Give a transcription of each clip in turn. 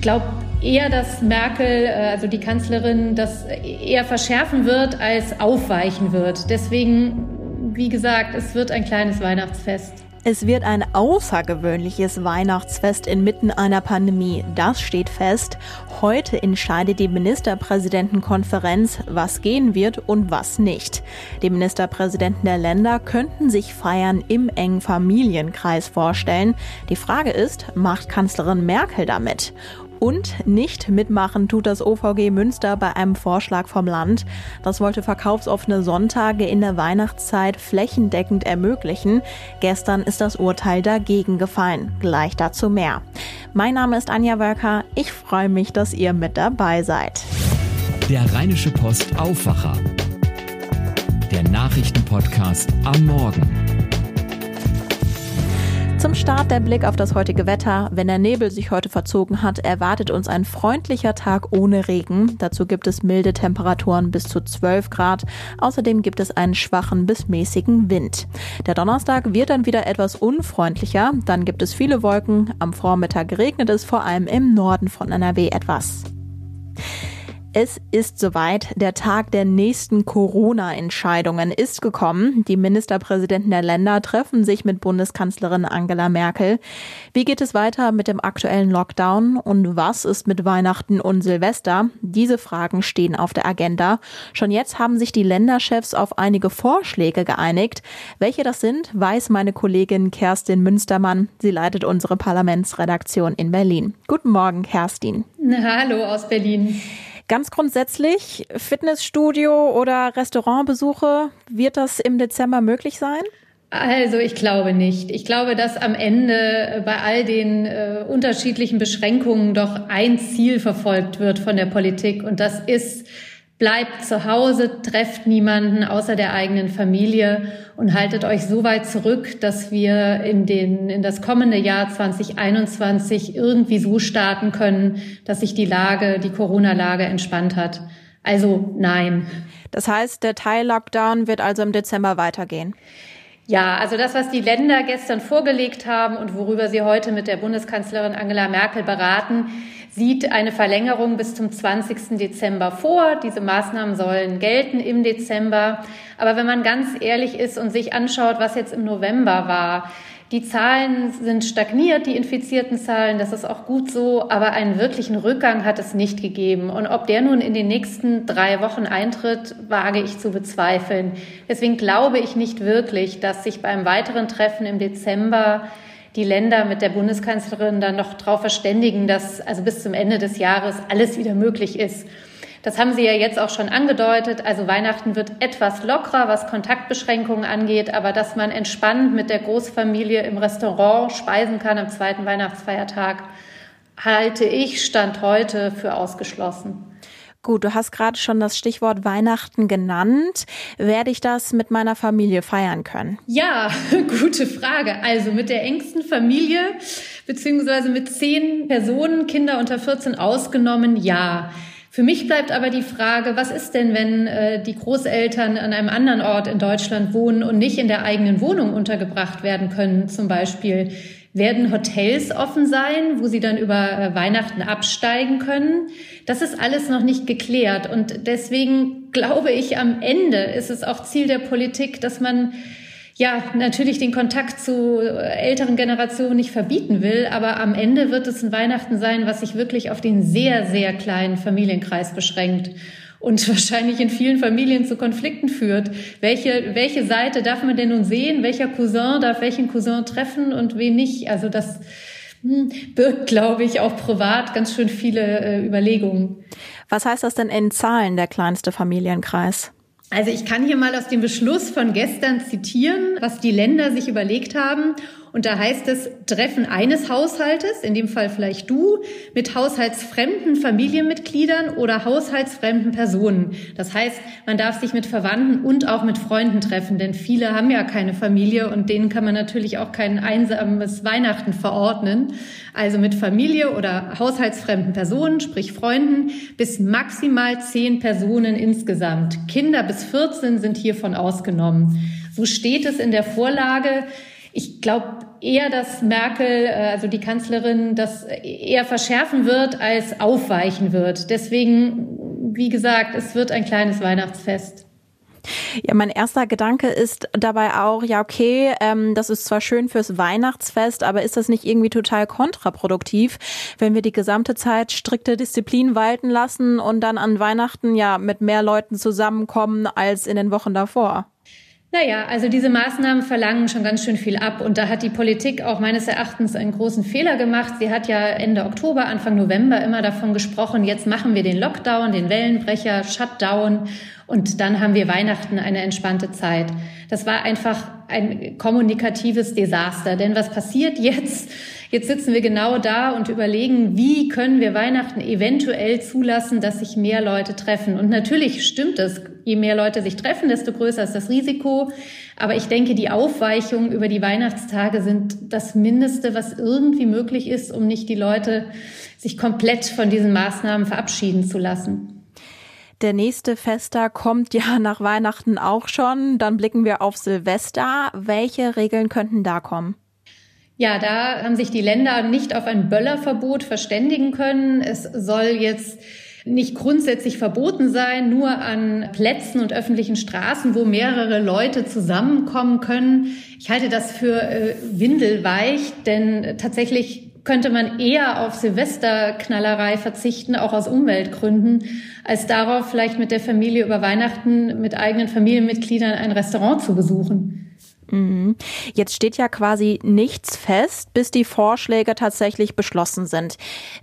glaube eher, dass Merkel, äh, also die Kanzlerin, das eher verschärfen wird als aufweichen wird. Deswegen, wie gesagt, es wird ein kleines Weihnachtsfest. Es wird ein außergewöhnliches Weihnachtsfest inmitten einer Pandemie. Das steht fest. Heute entscheidet die Ministerpräsidentenkonferenz, was gehen wird und was nicht. Die Ministerpräsidenten der Länder könnten sich Feiern im engen Familienkreis vorstellen. Die Frage ist, macht Kanzlerin Merkel damit? Und nicht mitmachen tut das OVG Münster bei einem Vorschlag vom Land. Das wollte verkaufsoffene Sonntage in der Weihnachtszeit flächendeckend ermöglichen. Gestern ist das Urteil dagegen gefallen. Gleich dazu mehr. Mein Name ist Anja Wölker. Ich freue mich, dass ihr mit dabei seid. Der Rheinische Post Aufwacher. Der Nachrichtenpodcast am Morgen. Zum Start der Blick auf das heutige Wetter. Wenn der Nebel sich heute verzogen hat, erwartet uns ein freundlicher Tag ohne Regen. Dazu gibt es milde Temperaturen bis zu 12 Grad. Außerdem gibt es einen schwachen bis mäßigen Wind. Der Donnerstag wird dann wieder etwas unfreundlicher. Dann gibt es viele Wolken. Am Vormittag regnet es vor allem im Norden von NRW etwas. Es ist soweit. Der Tag der nächsten Corona-Entscheidungen ist gekommen. Die Ministerpräsidenten der Länder treffen sich mit Bundeskanzlerin Angela Merkel. Wie geht es weiter mit dem aktuellen Lockdown und was ist mit Weihnachten und Silvester? Diese Fragen stehen auf der Agenda. Schon jetzt haben sich die Länderchefs auf einige Vorschläge geeinigt. Welche das sind, weiß meine Kollegin Kerstin Münstermann. Sie leitet unsere Parlamentsredaktion in Berlin. Guten Morgen, Kerstin. Hallo aus Berlin. Ganz grundsätzlich, Fitnessstudio oder Restaurantbesuche, wird das im Dezember möglich sein? Also ich glaube nicht. Ich glaube, dass am Ende bei all den äh, unterschiedlichen Beschränkungen doch ein Ziel verfolgt wird von der Politik und das ist Bleibt zu Hause, trefft niemanden außer der eigenen Familie und haltet euch so weit zurück, dass wir in, den, in das kommende Jahr 2021 irgendwie so starten können, dass sich die Lage, die Corona-Lage entspannt hat. Also nein. Das heißt, der Teil-Lockdown wird also im Dezember weitergehen. Ja, also das, was die Länder gestern vorgelegt haben und worüber sie heute mit der Bundeskanzlerin Angela Merkel beraten, sieht eine Verlängerung bis zum 20. Dezember vor. Diese Maßnahmen sollen gelten im Dezember. Aber wenn man ganz ehrlich ist und sich anschaut, was jetzt im November war, die Zahlen sind stagniert, die infizierten Zahlen, das ist auch gut so, aber einen wirklichen Rückgang hat es nicht gegeben. Und ob der nun in den nächsten drei Wochen eintritt, wage ich zu bezweifeln. Deswegen glaube ich nicht wirklich, dass sich beim weiteren Treffen im Dezember die Länder mit der Bundeskanzlerin dann noch darauf verständigen, dass also bis zum Ende des Jahres alles wieder möglich ist. Das haben Sie ja jetzt auch schon angedeutet. Also Weihnachten wird etwas lockerer, was Kontaktbeschränkungen angeht, aber dass man entspannt mit der Großfamilie im Restaurant speisen kann am zweiten Weihnachtsfeiertag, halte ich Stand heute für ausgeschlossen. Gut, du hast gerade schon das Stichwort Weihnachten genannt. Werde ich das mit meiner Familie feiern können? Ja, gute Frage. Also mit der engsten Familie beziehungsweise mit zehn Personen, Kinder unter 14 ausgenommen, ja. Für mich bleibt aber die Frage, was ist denn, wenn äh, die Großeltern an einem anderen Ort in Deutschland wohnen und nicht in der eigenen Wohnung untergebracht werden können, zum Beispiel? Werden Hotels offen sein, wo sie dann über äh, Weihnachten absteigen können? Das ist alles noch nicht geklärt. Und deswegen glaube ich, am Ende ist es auch Ziel der Politik, dass man ja, natürlich den Kontakt zu älteren Generationen nicht verbieten will, aber am Ende wird es ein Weihnachten sein, was sich wirklich auf den sehr, sehr kleinen Familienkreis beschränkt und wahrscheinlich in vielen Familien zu Konflikten führt. Welche, welche Seite darf man denn nun sehen? Welcher Cousin darf welchen Cousin treffen und wen nicht? Also das hm, birgt, glaube ich, auch privat ganz schön viele äh, Überlegungen. Was heißt das denn in Zahlen, der kleinste Familienkreis? Also ich kann hier mal aus dem Beschluss von gestern zitieren, was die Länder sich überlegt haben. Und da heißt es, Treffen eines Haushaltes, in dem Fall vielleicht du, mit haushaltsfremden Familienmitgliedern oder haushaltsfremden Personen. Das heißt, man darf sich mit Verwandten und auch mit Freunden treffen, denn viele haben ja keine Familie und denen kann man natürlich auch kein einsames Weihnachten verordnen. Also mit Familie oder haushaltsfremden Personen, sprich Freunden, bis maximal zehn Personen insgesamt. Kinder bis 14 sind hiervon ausgenommen. So steht es in der Vorlage. Ich glaube, eher, dass Merkel, äh, also die Kanzlerin, das eher verschärfen wird als aufweichen wird. Deswegen, wie gesagt, es wird ein kleines Weihnachtsfest. Ja, mein erster Gedanke ist dabei auch, ja, okay, ähm, das ist zwar schön fürs Weihnachtsfest, aber ist das nicht irgendwie total kontraproduktiv, wenn wir die gesamte Zeit strikte Disziplin walten lassen und dann an Weihnachten ja mit mehr Leuten zusammenkommen als in den Wochen davor? Naja, also diese Maßnahmen verlangen schon ganz schön viel ab. Und da hat die Politik auch meines Erachtens einen großen Fehler gemacht. Sie hat ja Ende Oktober, Anfang November immer davon gesprochen, jetzt machen wir den Lockdown, den Wellenbrecher, Shutdown. Und dann haben wir Weihnachten eine entspannte Zeit. Das war einfach ein kommunikatives Desaster. Denn was passiert jetzt? Jetzt sitzen wir genau da und überlegen, wie können wir Weihnachten eventuell zulassen, dass sich mehr Leute treffen. Und natürlich stimmt es, je mehr Leute sich treffen, desto größer ist das Risiko. Aber ich denke, die Aufweichungen über die Weihnachtstage sind das Mindeste, was irgendwie möglich ist, um nicht die Leute sich komplett von diesen Maßnahmen verabschieden zu lassen. Der nächste Fester kommt ja nach Weihnachten auch schon. Dann blicken wir auf Silvester. Welche Regeln könnten da kommen? Ja, da haben sich die Länder nicht auf ein Böllerverbot verständigen können. Es soll jetzt nicht grundsätzlich verboten sein, nur an Plätzen und öffentlichen Straßen, wo mehrere Leute zusammenkommen können. Ich halte das für äh, windelweich, denn tatsächlich könnte man eher auf Silvesterknallerei verzichten, auch aus Umweltgründen, als darauf vielleicht mit der Familie über Weihnachten mit eigenen Familienmitgliedern ein Restaurant zu besuchen. Mhm. Jetzt steht ja quasi nichts fest, bis die Vorschläge tatsächlich beschlossen sind.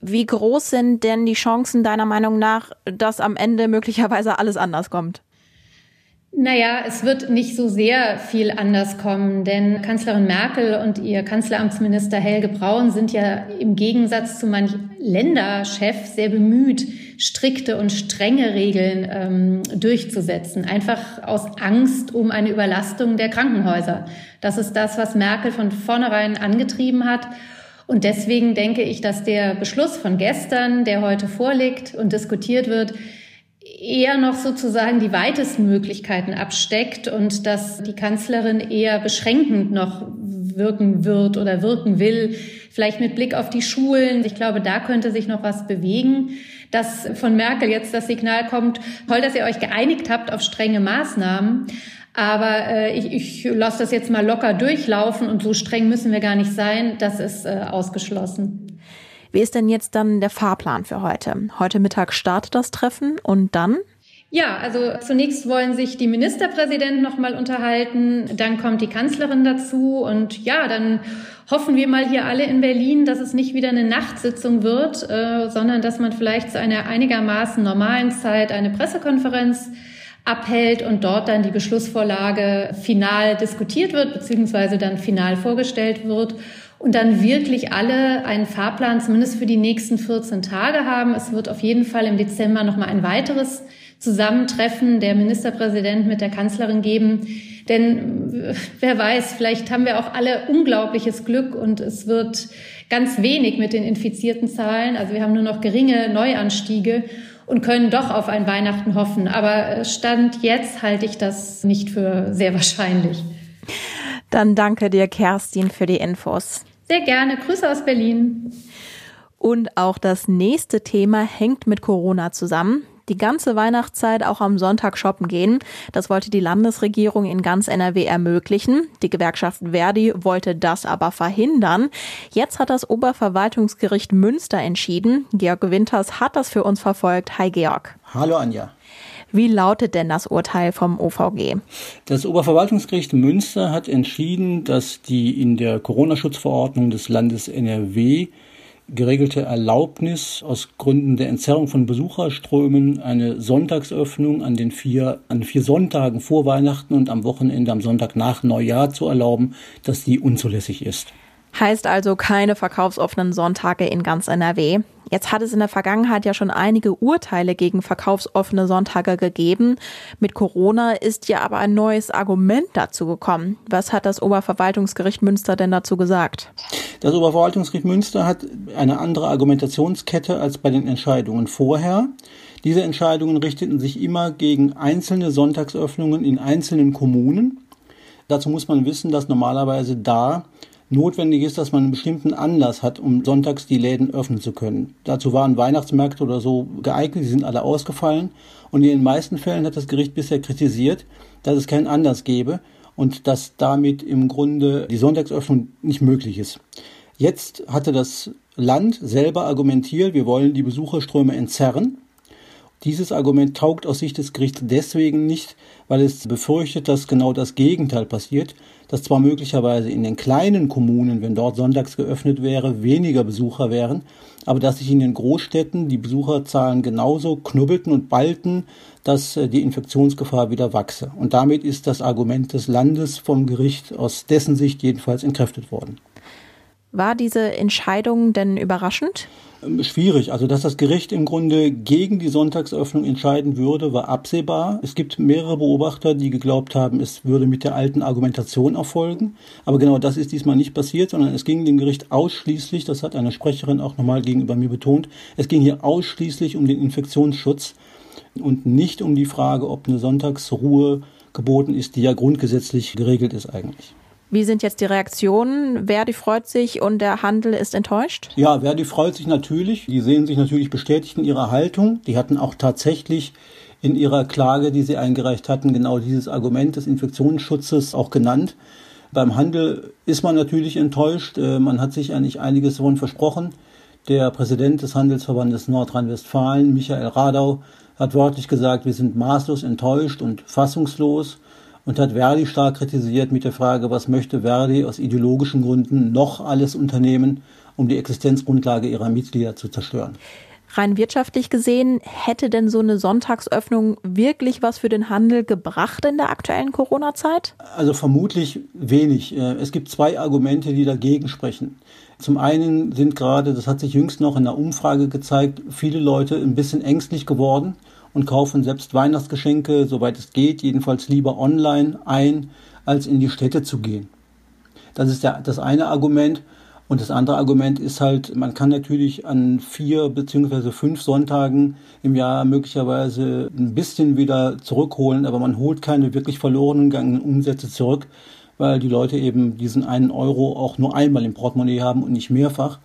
Wie groß sind denn die Chancen deiner Meinung nach, dass am Ende möglicherweise alles anders kommt? Naja, es wird nicht so sehr viel anders kommen, denn Kanzlerin Merkel und ihr Kanzleramtsminister Helge Braun sind ja im Gegensatz zu manch Länderchef sehr bemüht, strikte und strenge Regeln ähm, durchzusetzen, einfach aus Angst um eine Überlastung der Krankenhäuser. Das ist das, was Merkel von vornherein angetrieben hat. Und deswegen denke ich, dass der Beschluss von gestern, der heute vorliegt und diskutiert wird, eher noch sozusagen die weitesten Möglichkeiten absteckt und dass die Kanzlerin eher beschränkend noch wirken wird oder wirken will, vielleicht mit Blick auf die Schulen. Ich glaube, da könnte sich noch was bewegen. Dass von Merkel jetzt das Signal kommt, toll, dass ihr euch geeinigt habt auf strenge Maßnahmen. Aber äh, ich, ich lasse das jetzt mal locker durchlaufen und so streng müssen wir gar nicht sein. Das ist äh, ausgeschlossen. Wie ist denn jetzt dann der Fahrplan für heute? Heute Mittag startet das Treffen und dann? Ja, also zunächst wollen sich die Ministerpräsidenten noch mal unterhalten, dann kommt die Kanzlerin dazu und ja, dann hoffen wir mal hier alle in Berlin, dass es nicht wieder eine Nachtsitzung wird, äh, sondern dass man vielleicht zu einer einigermaßen normalen Zeit eine Pressekonferenz abhält und dort dann die Beschlussvorlage final diskutiert wird, beziehungsweise dann final vorgestellt wird und dann wirklich alle einen Fahrplan zumindest für die nächsten 14 Tage haben. Es wird auf jeden Fall im Dezember noch mal ein weiteres Zusammentreffen der Ministerpräsident mit der Kanzlerin geben. Denn wer weiß, vielleicht haben wir auch alle unglaubliches Glück und es wird ganz wenig mit den infizierten Zahlen. Also wir haben nur noch geringe Neuanstiege und können doch auf ein Weihnachten hoffen. Aber Stand jetzt halte ich das nicht für sehr wahrscheinlich. Dann danke dir, Kerstin, für die Infos. Sehr gerne. Grüße aus Berlin. Und auch das nächste Thema hängt mit Corona zusammen. Die ganze Weihnachtszeit auch am Sonntag shoppen gehen. Das wollte die Landesregierung in ganz NRW ermöglichen. Die Gewerkschaft Verdi wollte das aber verhindern. Jetzt hat das Oberverwaltungsgericht Münster entschieden. Georg Winters hat das für uns verfolgt. Hi Georg. Hallo Anja. Wie lautet denn das Urteil vom OVG? Das Oberverwaltungsgericht Münster hat entschieden, dass die in der Corona-Schutzverordnung des Landes NRW geregelte Erlaubnis aus Gründen der Entzerrung von Besucherströmen eine Sonntagsöffnung an den vier, an vier Sonntagen vor Weihnachten und am Wochenende am Sonntag nach Neujahr zu erlauben, dass die unzulässig ist. Heißt also keine verkaufsoffenen Sonntage in ganz NRW. Jetzt hat es in der Vergangenheit ja schon einige Urteile gegen verkaufsoffene Sonntage gegeben. Mit Corona ist ja aber ein neues Argument dazu gekommen. Was hat das Oberverwaltungsgericht Münster denn dazu gesagt? Das Oberverwaltungsgericht Münster hat eine andere Argumentationskette als bei den Entscheidungen vorher. Diese Entscheidungen richteten sich immer gegen einzelne Sonntagsöffnungen in einzelnen Kommunen. Dazu muss man wissen, dass normalerweise da notwendig ist, dass man einen bestimmten Anlass hat, um sonntags die Läden öffnen zu können. Dazu waren Weihnachtsmärkte oder so geeignet, die sind alle ausgefallen. Und in den meisten Fällen hat das Gericht bisher kritisiert, dass es keinen Anlass gäbe und dass damit im Grunde die Sonntagsöffnung nicht möglich ist. Jetzt hatte das Land selber argumentiert, wir wollen die Besucherströme entzerren. Dieses Argument taugt aus Sicht des Gerichts deswegen nicht, weil es befürchtet, dass genau das Gegenteil passiert, dass zwar möglicherweise in den kleinen Kommunen, wenn dort sonntags geöffnet wäre, weniger Besucher wären, aber dass sich in den Großstädten die Besucherzahlen genauso knubbelten und ballten, dass äh, die Infektionsgefahr wieder wachse. Und damit ist das Argument des Landes vom Gericht aus dessen Sicht jedenfalls entkräftet worden. War diese Entscheidung denn überraschend? Ähm, schwierig. Also, dass das Gericht im Grunde gegen die Sonntagsöffnung entscheiden würde, war absehbar. Es gibt mehrere Beobachter, die geglaubt haben, es würde mit der alten Argumentation erfolgen. Aber genau das ist diesmal nicht passiert, sondern es ging dem Gericht ausschließlich, das hat eine Sprecherin auch nochmal gegenüber mir betont, es ging hier ausschließlich um den Infektionsschutz und nicht um die Frage, ob eine Sonntagsruhe geboten ist, die ja grundgesetzlich geregelt ist eigentlich. Wie sind jetzt die Reaktionen? Verdi freut sich und der Handel ist enttäuscht? Ja, Verdi freut sich natürlich. Die sehen sich natürlich bestätigt in ihrer Haltung. Die hatten auch tatsächlich in ihrer Klage, die sie eingereicht hatten, genau dieses Argument des Infektionsschutzes auch genannt. Beim Handel ist man natürlich enttäuscht. Äh, man hat sich eigentlich einiges davon versprochen. Der Präsident des Handelsverbandes Nordrhein-Westfalen, Michael Radau, hat wörtlich gesagt, wir sind maßlos enttäuscht und fassungslos und hat Verdi stark kritisiert mit der Frage, was möchte Verdi aus ideologischen Gründen noch alles unternehmen, um die Existenzgrundlage ihrer Mitglieder zu zerstören. Rein wirtschaftlich gesehen, hätte denn so eine Sonntagsöffnung wirklich was für den Handel gebracht in der aktuellen Corona-Zeit? Also vermutlich wenig. Äh, es gibt zwei Argumente, die dagegen sprechen. Zum einen sind gerade, das hat sich jüngst noch in der Umfrage gezeigt, viele Leute ein bisschen ängstlich geworden und kaufen selbst Weihnachtsgeschenke, soweit es geht, jedenfalls lieber online ein, als in die Städte zu gehen. Das ist der, das eine Argument. Und das andere Argument ist halt, man kann natürlich an vier beziehungsweise fünf Sonntagen im Jahr möglicherweise ein bisschen wieder zurückholen, aber man holt keine wirklich verloren gegangenen Umsätze zurück, weil die Leute eben diesen einen Euro auch nur einmal im Portemonnaie haben und nicht mehrfach.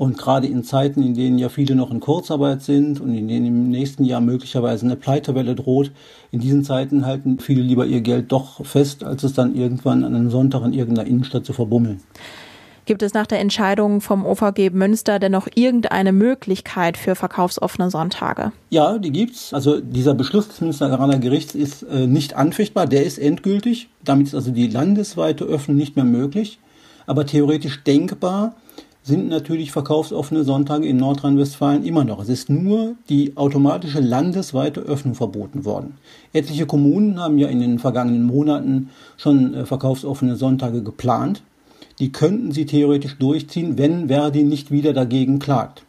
Und gerade in Zeiten, in denen ja viele noch in Kurzarbeit sind und in denen im nächsten Jahr möglicherweise eine Pleitewelle droht, in diesen Zeiten halten viele lieber ihr Geld doch fest, als es dann irgendwann an einem Sonntag in irgendeiner Innenstadt zu verbummeln. Gibt es nach der Entscheidung vom OVG Münster denn noch irgendeine Möglichkeit für verkaufsoffene Sonntage? Ja, die gibt's. Also dieser Beschluss des Münsteraner Gerichts ist äh, nicht anfechtbar, der ist endgültig. Damit ist also die landesweite Öffnung nicht mehr möglich. Aber theoretisch denkbar, sind natürlich verkaufsoffene Sonntage in Nordrhein-Westfalen immer noch. Es ist nur die automatische landesweite Öffnung verboten worden. Etliche Kommunen haben ja in den vergangenen Monaten schon äh, verkaufsoffene Sonntage geplant. Die könnten sie theoretisch durchziehen, wenn Verdi nicht wieder dagegen klagt.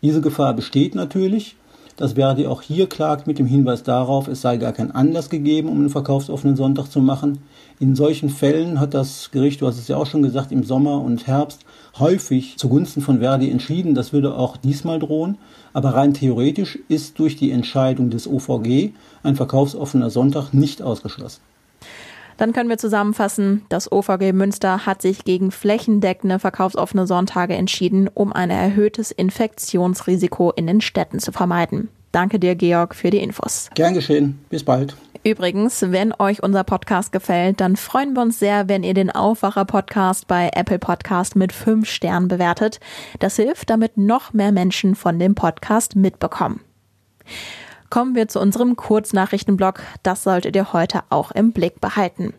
Diese Gefahr besteht natürlich dass Verdi auch hier klagt mit dem Hinweis darauf, es sei gar kein Anlass gegeben, um einen verkaufsoffenen Sonntag zu machen. In solchen Fällen hat das Gericht, du hast es ja auch schon gesagt, im Sommer und Herbst häufig zugunsten von Verdi entschieden. Das würde auch diesmal drohen. Aber rein theoretisch ist durch die Entscheidung des OVG ein verkaufsoffener Sonntag nicht ausgeschlossen. Dann können wir zusammenfassen, das OVG Münster hat sich gegen flächendeckende verkaufsoffene Sonntage entschieden, um ein erhöhtes Infektionsrisiko in den Städten zu vermeiden. Danke dir, Georg, für die Infos. Gern geschehen. Bis bald. Übrigens, wenn euch unser Podcast gefällt, dann freuen wir uns sehr, wenn ihr den Aufwacher Podcast bei Apple Podcast mit fünf Sternen bewertet. Das hilft, damit noch mehr Menschen von dem Podcast mitbekommen. Kommen wir zu unserem Kurznachrichtenblock. Das solltet ihr heute auch im Blick behalten.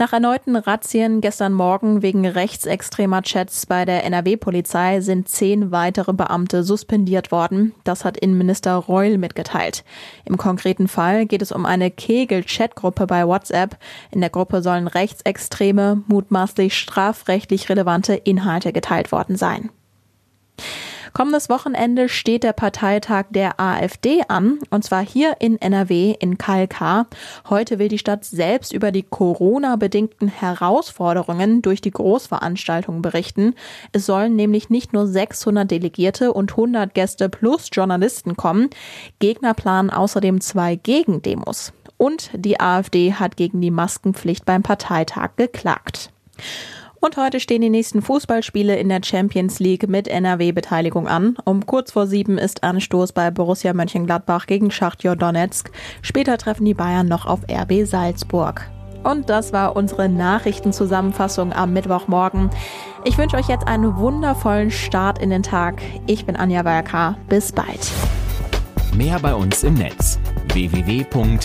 Nach erneuten Razzien gestern Morgen wegen rechtsextremer Chats bei der NRW-Polizei sind zehn weitere Beamte suspendiert worden. Das hat Innenminister Reul mitgeteilt. Im konkreten Fall geht es um eine Kegel-Chat-Gruppe bei WhatsApp. In der Gruppe sollen rechtsextreme, mutmaßlich strafrechtlich relevante Inhalte geteilt worden sein. Kommendes Wochenende steht der Parteitag der AfD an, und zwar hier in NRW in KLK. Heute will die Stadt selbst über die Corona-bedingten Herausforderungen durch die Großveranstaltung berichten. Es sollen nämlich nicht nur 600 Delegierte und 100 Gäste plus Journalisten kommen. Gegner planen außerdem zwei Gegendemos. Und die AfD hat gegen die Maskenpflicht beim Parteitag geklagt. Und heute stehen die nächsten Fußballspiele in der Champions League mit NRW-Beteiligung an. Um kurz vor sieben ist Anstoß bei Borussia Mönchengladbach gegen Schachtjor Donetsk. Später treffen die Bayern noch auf RB Salzburg. Und das war unsere Nachrichtenzusammenfassung am Mittwochmorgen. Ich wünsche euch jetzt einen wundervollen Start in den Tag. Ich bin Anja Weierka. Bis bald. Mehr bei uns im Netz www.rp-online.de